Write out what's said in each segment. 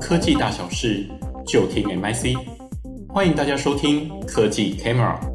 科技大小事，就听 MIC。欢迎大家收听科技 Camera。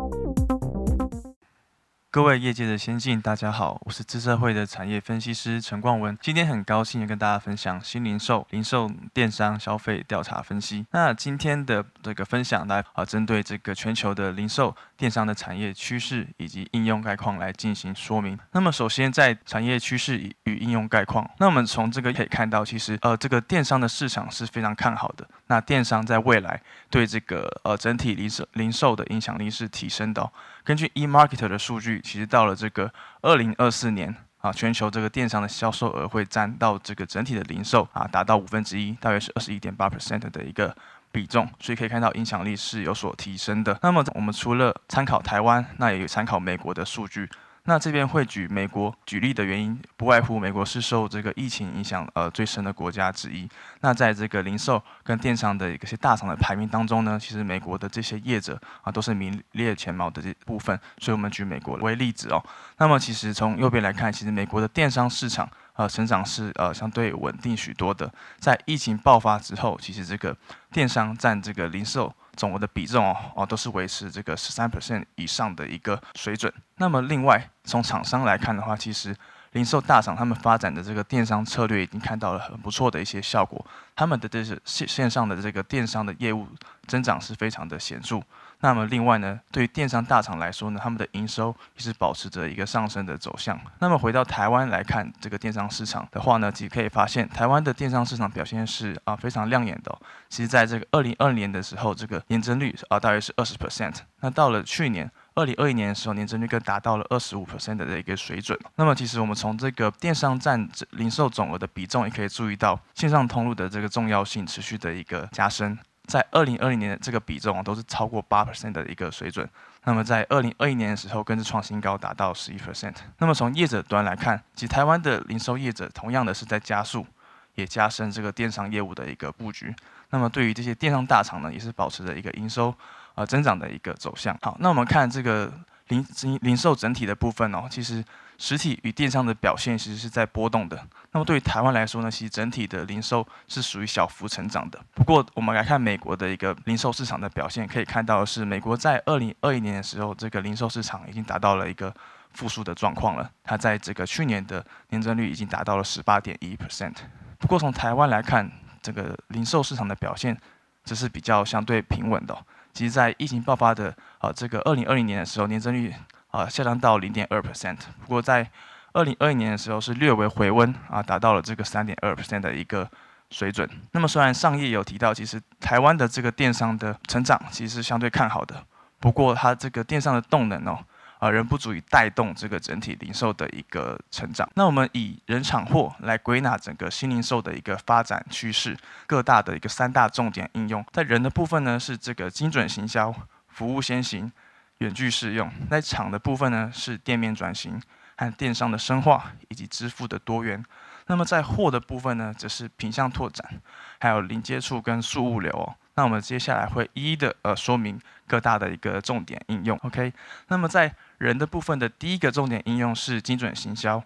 各位业界的先进，大家好，我是资社会的产业分析师陈冠文。今天很高兴跟大家分享新零售、零售电商消费调查分析。那今天的这个分享来啊，针对这个全球的零售电商的产业趋势以及应用概况来进行说明。那么首先在产业趋势与应用概况，那我们从这个可以看到，其实呃这个电商的市场是非常看好的。那电商在未来对这个呃整体零售零售的影响力是提升的。根据 eMarketer 的数据，其实到了这个二零二四年啊，全球这个电商的销售额会占到这个整体的零售啊，达到五分之一，大约是二十一点八 percent 的一个比重，所以可以看到影响力是有所提升的。那么我们除了参考台湾，那也有参考美国的数据。那这边会举美国举例的原因，不外乎美国是受这个疫情影响呃最深的国家之一。那在这个零售跟电商的一些大厂的排名当中呢，其实美国的这些业者啊都是名列前茅的这部分。所以我们举美国为例子哦。那么其实从右边来看，其实美国的电商市场呃成长是呃相对稳定许多的。在疫情爆发之后，其实这个电商占这个零售。总额的比重哦哦都是维持这个十三 percent 以上的一个水准。那么另外从厂商来看的话，其实零售大厂他们发展的这个电商策略已经看到了很不错的一些效果，他们的这是线线上的这个电商的业务增长是非常的显著。那么另外呢，对于电商大厂来说呢，他们的营收也是保持着一个上升的走向。那么回到台湾来看这个电商市场的话呢，其实可以发现台湾的电商市场表现是啊非常亮眼的。其实在这个二零二零年的时候，这个年增率啊大约是二十 percent。那到了去年二零二一年的时候，年增率更达到了二十五 percent 的一个水准。那么其实我们从这个电商占零售总额的比重，也可以注意到线上通路的这个重要性持续的一个加深。在二零二零年的这个比重啊，都是超过八 percent 的一个水准。那么在二零二一年的时候，更是创新高，达到十一 percent。那么从业者端来看，其实台湾的零售业者同样的是在加速，也加深这个电商业务的一个布局。那么对于这些电商大厂呢，也是保持着一个营收呃增长的一个走向。好，那我们看这个零零零售整体的部分哦，其实。实体与电商的表现其实是在波动的。那么对于台湾来说呢，其实整体的零售是属于小幅成长的。不过我们来看美国的一个零售市场的表现，可以看到的是，美国在二零二一年的时候，这个零售市场已经达到了一个复苏的状况了。它在这个去年的年增率已经达到了十八点一 percent。不过从台湾来看，这个零售市场的表现只是比较相对平稳的。其实，在疫情爆发的啊这个二零二零年的时候，年增率。啊，下降到零点二 percent。不过在二零二一年的时候是略微回温啊，达到了这个三点二 percent 的一个水准。那么虽然上页有提到，其实台湾的这个电商的成长其实是相对看好的。不过它这个电商的动能哦，啊仍不足以带动这个整体零售的一个成长。那我们以人厂货来归纳整个新零售的一个发展趋势，各大的一个三大重点应用，在人的部分呢是这个精准行销、服务先行。远距适用，在厂的部分呢是店面转型和电商的深化以及支付的多元。那么在货的部分呢，则是品项拓展，还有零接触跟速物流哦。那我们接下来会一一的呃说明各大的一个重点应用。OK，那么在人的部分的第一个重点应用是精准行销。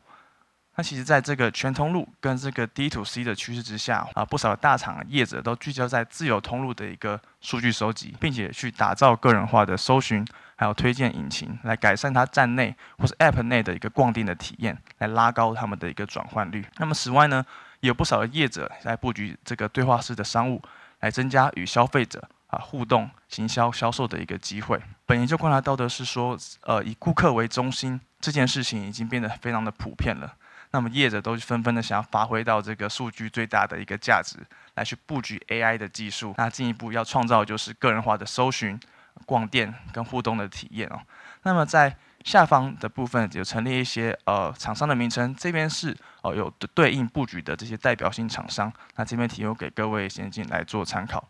那其实，在这个全通路跟这个 D to C 的趋势之下啊，不少大厂业者都聚焦在自有通路的一个数据收集，并且去打造个人化的搜寻。还有推荐引擎来改善它站内或是 App 内的一个逛店的体验，来拉高他们的一个转换率。那么此外呢，有不少的业者在布局这个对话式的商务，来增加与消费者啊互动、行销、销售的一个机会。本研究观察到的是说，呃，以顾客为中心这件事情已经变得非常的普遍了。那么业者都纷纷的想要发挥到这个数据最大的一个价值，来去布局 AI 的技术，那进一步要创造就是个人化的搜寻。逛店跟互动的体验哦，那么在下方的部分有陈列一些呃厂商的名称，这边是哦有对应布局的这些代表性厂商，那这边提供给各位先进来做参考。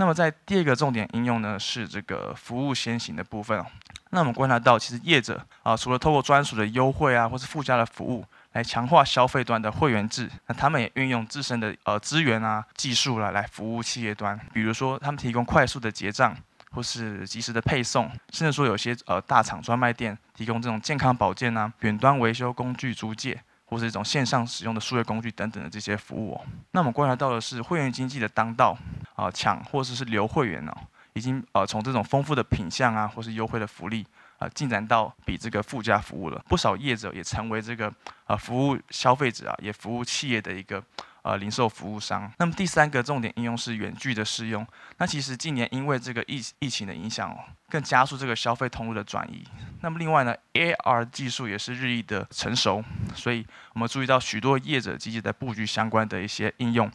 那么在第二个重点应用呢是这个服务先行的部分，那我们观察到其实业者啊除了透过专属的优惠啊或是附加的服务来强化消费端的会员制，那他们也运用自身的呃资源啊技术来来服务企业端，比如说他们提供快速的结账。或是及时的配送，甚至说有些呃大厂专卖店提供这种健康保健啊、远端维修工具租借，或是一种线上使用的数位工具等等的这些服务哦。那我们观察到的是，会员经济的当道啊，抢或者是留会员呢，已经呃从这种丰富的品相啊，或是优惠的福利啊，进展到比这个附加服务了。不少业者也成为这个呃服务消费者啊，也服务企业的一个。呃，零售服务商。那么第三个重点应用是远距的适用。那其实近年因为这个疫疫情的影响哦，更加速这个消费通路的转移。那么另外呢，AR 技术也是日益的成熟，所以我们注意到许多业者积极在布局相关的一些应用。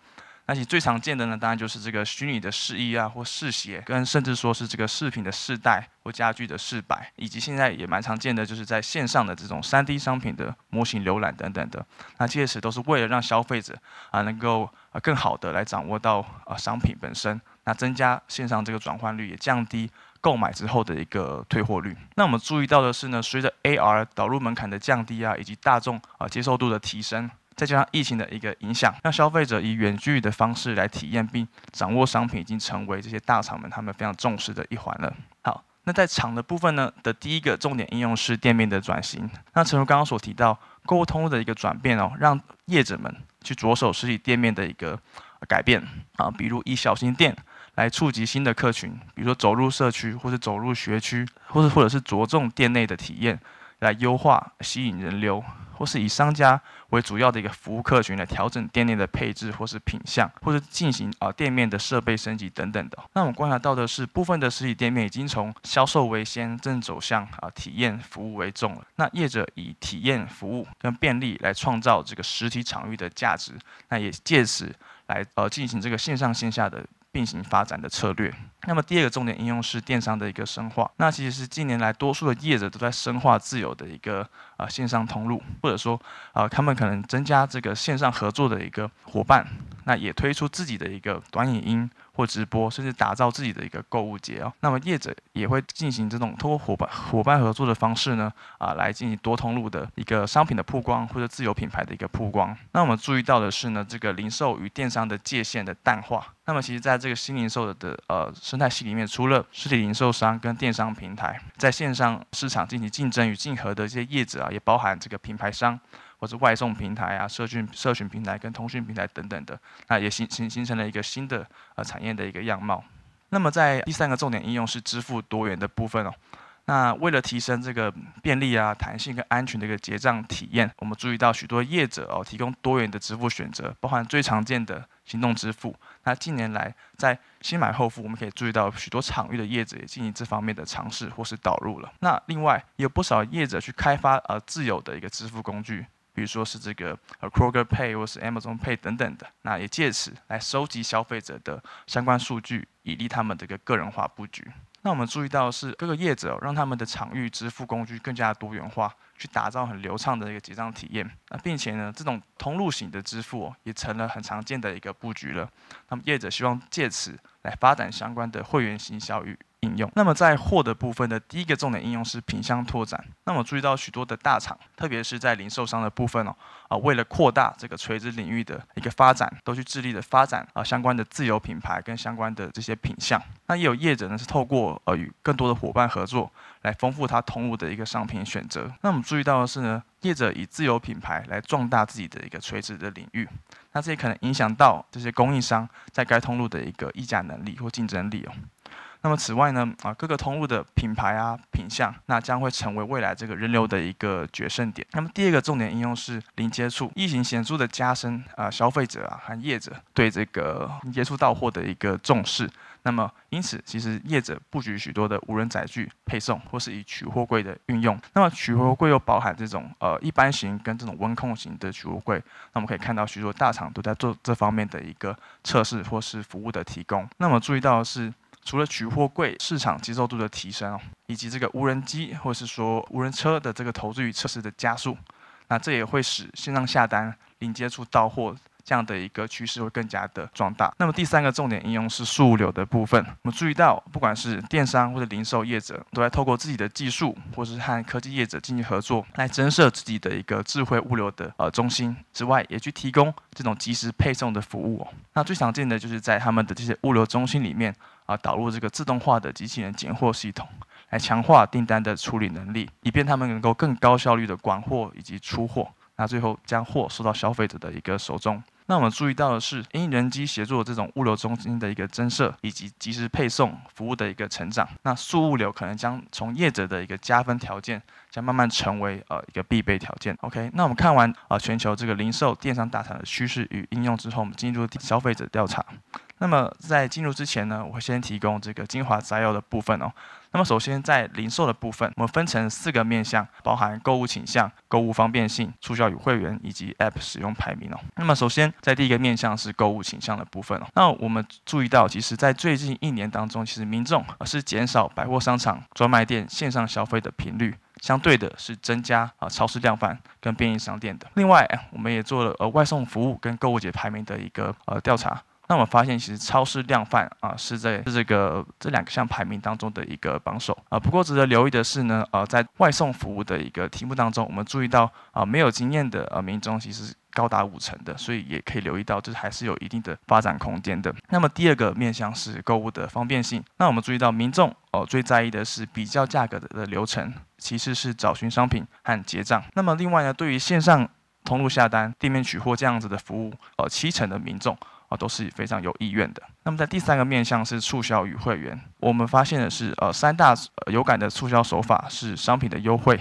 那其实最常见的呢，当然就是这个虚拟的试衣啊，或试鞋，跟甚至说是这个饰品的试戴或家具的试摆，以及现在也蛮常见的，就是在线上的这种 3D 商品的模型浏览等等的。那这些事都是为了让消费者啊能够啊更好的来掌握到啊商品本身，那增加线上这个转换率，也降低购买之后的一个退货率。那我们注意到的是呢，随着 AR 导入门槛的降低啊，以及大众啊接受度的提升。再加上疫情的一个影响，让消费者以远距离的方式来体验并掌握商品，已经成为这些大厂们他们非常重视的一环了。好，那在厂的部分呢的第一个重点应用是店面的转型。那诚如刚刚所提到，购物通的一个转变哦，让业者们去着手实体店面的一个改变啊，比如以小型店来触及新的客群，比如说走入社区，或是走入学区，或是或者是着重店内的体验来优化吸引人流。或是以商家为主要的一个服务客群来调整店内的配置，或是品相，或是进行啊店面的设备升级等等的。那我们观察到的是，部分的实体店面已经从销售为先，正走向啊体验服务为重了。那业者以体验服务跟便利来创造这个实体场域的价值，那也借此来呃进行这个线上线下的。并行发展的策略。那么第二个重点应用是电商的一个深化。那其实是近年来多数的业者都在深化自有的一个啊、呃、线上通路，或者说啊、呃、他们可能增加这个线上合作的一个伙伴。那也推出自己的一个短影音或直播，甚至打造自己的一个购物节哦。那么业者也会进行这种通过伙伴伙伴合作的方式呢，啊，来进行多通路的一个商品的曝光或者自有品牌的一个曝光。那我们注意到的是呢，这个零售与电商的界限的淡化。那么其实在这个新零售的的呃生态系里面，除了实体零售商跟电商平台在线上市场进行竞争与竞合的这些业者啊，也包含这个品牌商。或者外送平台啊，社群社群平台跟通讯平台等等的，那也形形形成了一个新的呃产业的一个样貌。那么在第三个重点应用是支付多元的部分哦。那为了提升这个便利啊、弹性跟安全的一个结账体验，我们注意到许多业者哦提供多元的支付选择，包含最常见的行动支付。那近年来在先买后付，我们可以注意到许多场域的业者也进行这方面的尝试或是导入了。那另外也有不少业者去开发呃自有的一个支付工具。比如说是这个呃 Kroger Pay 或是 Amazon Pay 等等的，那也借此来收集消费者的相关数据，以利他们的一个个人化布局。那我们注意到是各个业者让他们的场域支付工具更加多元化，去打造很流畅的一个结账体验。那并且呢，这种通路型的支付也成了很常见的一个布局了。那么业者希望借此来发展相关的会员行销与应用。那么在货的部分的第一个重点应用是品相拓展。那么注意到许多的大厂，特别是在零售商的部分哦，啊，为了扩大这个垂直领域的一个发展，都去致力的发展啊相关的自有品牌跟相关的这些品项。那也有业者呢是透过呃与更多的伙伴合作，来丰富它通路的一个商品选择。那我们注意到的是呢，业者以自有品牌来壮大自己的一个垂直的领域，那这也可能影响到这些供应商在该通路的一个议价能力或竞争力哦。那么此外呢，啊各个通路的品牌啊品相，那将会成为未来这个人流的一个决胜点。那么第二个重点应用是零接触，疫情显著的加深啊消费者啊和业者对这个零接触到货的一个重视。那么因此，其实业者布局许多的无人载具配送，或是以取货柜的运用。那么取货柜又包含这种呃一般型跟这种温控型的取货柜。那我们可以看到许多大厂都在做这方面的一个测试或是服务的提供。那么注意到是。除了取货柜市场接受度的提升哦，以及这个无人机或是说无人车的这个投资与测试的加速，那这也会使线上下单、零接触到货这样的一个趋势会更加的壮大。那么第三个重点应用是数物流的部分。我们注意到，不管是电商或者零售业者，都在透过自己的技术或是和科技业者进行合作，来增设自己的一个智慧物流的呃中心之外，也去提供这种即时配送的服务哦。那最常见的就是在他们的这些物流中心里面。啊，导入这个自动化的机器人拣货系统，来强化订单的处理能力，以便他们能够更高效率的管货以及出货。那最后将货送到消费者的一个手中。那我们注意到的是，因人机协作这种物流中心的一个增设，以及即时配送服务的一个成长，那速物流可能将从业者的一个加分条件，将慢慢成为呃一个必备条件。OK，那我们看完啊、全球这个零售电商大厂的趋势与应用之后，我们进入消费者调查。那么在进入之前呢，我会先提供这个精华摘要的部分哦。那么首先在零售的部分，我们分成四个面向，包含购物倾向、购物方便性、促销与会员以及 App 使用排名哦。那么首先在第一个面向是购物倾向的部分哦。那我们注意到，其实在最近一年当中，其实民众是减少百货商场、专卖店线上消费的频率，相对的是增加啊超市量贩跟便利商店的。另外，我们也做了呃外送服务跟购物节排名的一个呃调查。那我们发现，其实超市量贩啊是在这个这两项排名当中的一个榜首啊。不过值得留意的是呢，呃，在外送服务的一个题目当中，我们注意到啊，没有经验的呃民众其实高达五成的，所以也可以留意到，这还是有一定的发展空间的。那么第二个面向是购物的方便性。那我们注意到，民众哦最在意的是比较价格的的流程，其次是找寻商品和结账。那么另外呢，对于线上通路下单、店面取货这样子的服务，呃，七成的民众。都是非常有意愿的。那么在第三个面向是促销与会员，我们发现的是，呃，三大有感的促销手法是商品的优惠、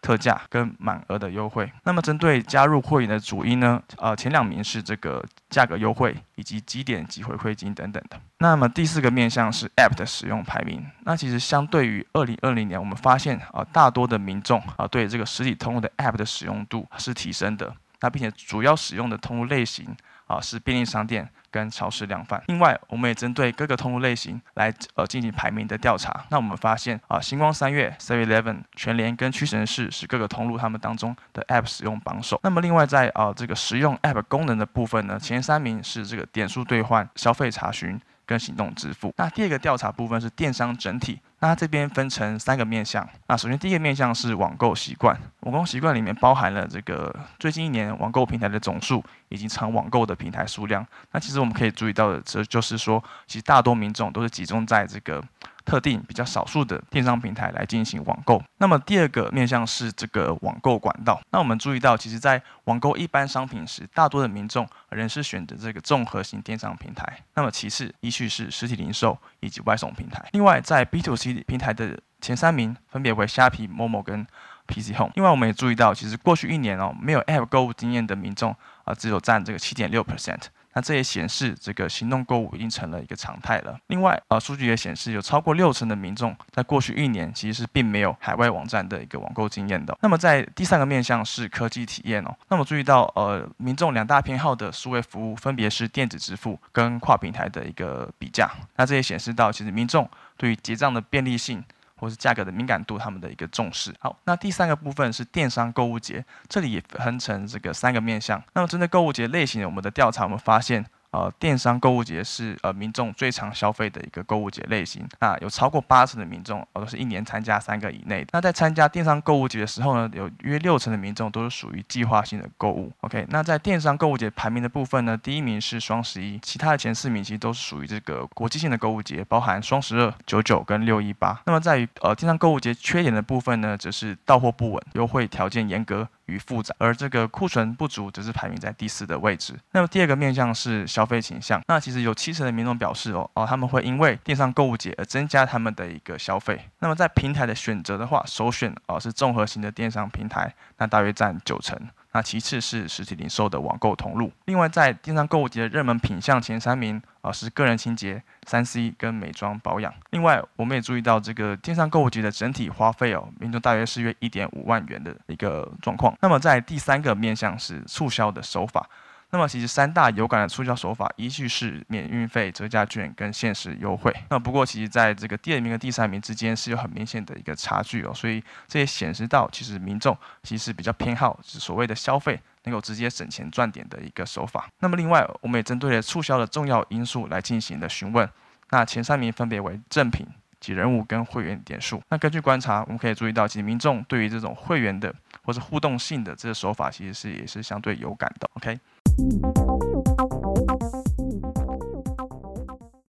特价跟满额的优惠。那么针对加入会员的主因呢，呃，前两名是这个价格优惠以及积点及回馈金等等的。那么第四个面向是 App 的使用排名。那其实相对于二零二零年，我们发现啊，大多的民众啊对这个实体通路的 App 的使用度是提升的。那并且主要使用的通路类型。啊，是便利商店跟超市量贩。另外，我们也针对各个通路类型来呃进行排名的调查。那我们发现啊，星光三月、Seven Eleven、全联跟屈臣氏是各个通路他们当中的 App 使用榜首。那么，另外在啊这个实用 App 功能的部分呢，前三名是这个点数兑换、消费查询。跟行动支付。那第二个调查部分是电商整体，那这边分成三个面向。那首先第一个面向是网购习惯，网购习惯里面包含了这个最近一年网购平台的总数以及常网购的平台数量。那其实我们可以注意到的，这就是说，其实大多民众都是集中在这个。特定比较少数的电商平台来进行网购。那么第二个面向是这个网购管道。那我们注意到，其实，在网购一般商品时，大多的民众仍是选择这个综合型电商平台。那么其次，依序是实体零售以及外送平台。另外，在 B to C 平台的前三名分别为虾皮、Momo 跟 PC Home。另外，我们也注意到，其实过去一年哦，没有 App 购物经验的民众啊，只有占这个七点六 percent。那这也显示这个行动购物已经成了一个常态了。另外，呃，数据也显示有超过六成的民众在过去一年其实是并没有海外网站的一个网购经验的。那么在第三个面向是科技体验哦。那么注意到，呃，民众两大偏好的数位服务分别是电子支付跟跨平台的一个比价。那这也显示到，其实民众对于结账的便利性。或是价格的敏感度，他们的一个重视。好，那第三个部分是电商购物节，这里也分成这个三个面向。那么针对购物节类型，我们的调查我们发现。呃，电商购物节是呃民众最常消费的一个购物节类型。那有超过八成的民众，哦，都是一年参加三个以内。那在参加电商购物节的时候呢，有约六成的民众都是属于计划性的购物。OK，那在电商购物节排名的部分呢，第一名是双十一，其他的前四名其实都是属于这个国际性的购物节，包含双十二、九九跟六一八。那么在于呃电商购物节缺点的部分呢，则是到货不稳、优惠条件严格。与复杂，而这个库存不足则是排名在第四的位置。那么第二个面向是消费倾向，那其实有七成的民众表示哦哦，他们会因为电商购物节而增加他们的一个消费。那么在平台的选择的话，首选哦是综合型的电商平台，那大约占九成。那其次是实体零售的网购通路。另外，在电商购物节的热门品项前三名啊是个人清洁、三 C 跟美妆保养。另外，我们也注意到这个电商购物节的整体花费哦，民众大约是约一点五万元的一个状况。那么在第三个面向是促销的手法。那么其实三大有感的促销手法依据是免运费、折价券跟限时优惠。那不过其实在这个第二名和第三名之间是有很明显的一个差距哦，所以这也显示到其实民众其实比较偏好是所谓的消费能够直接省钱赚点的一个手法。那么另外我们也针对了促销的重要因素来进行的询问。那前三名分别为赠品、及人物跟会员点数。那根据观察，我们可以注意到，其实民众对于这种会员的或是互动性的这个手法，其实是也是相对有感的。OK。Thank you.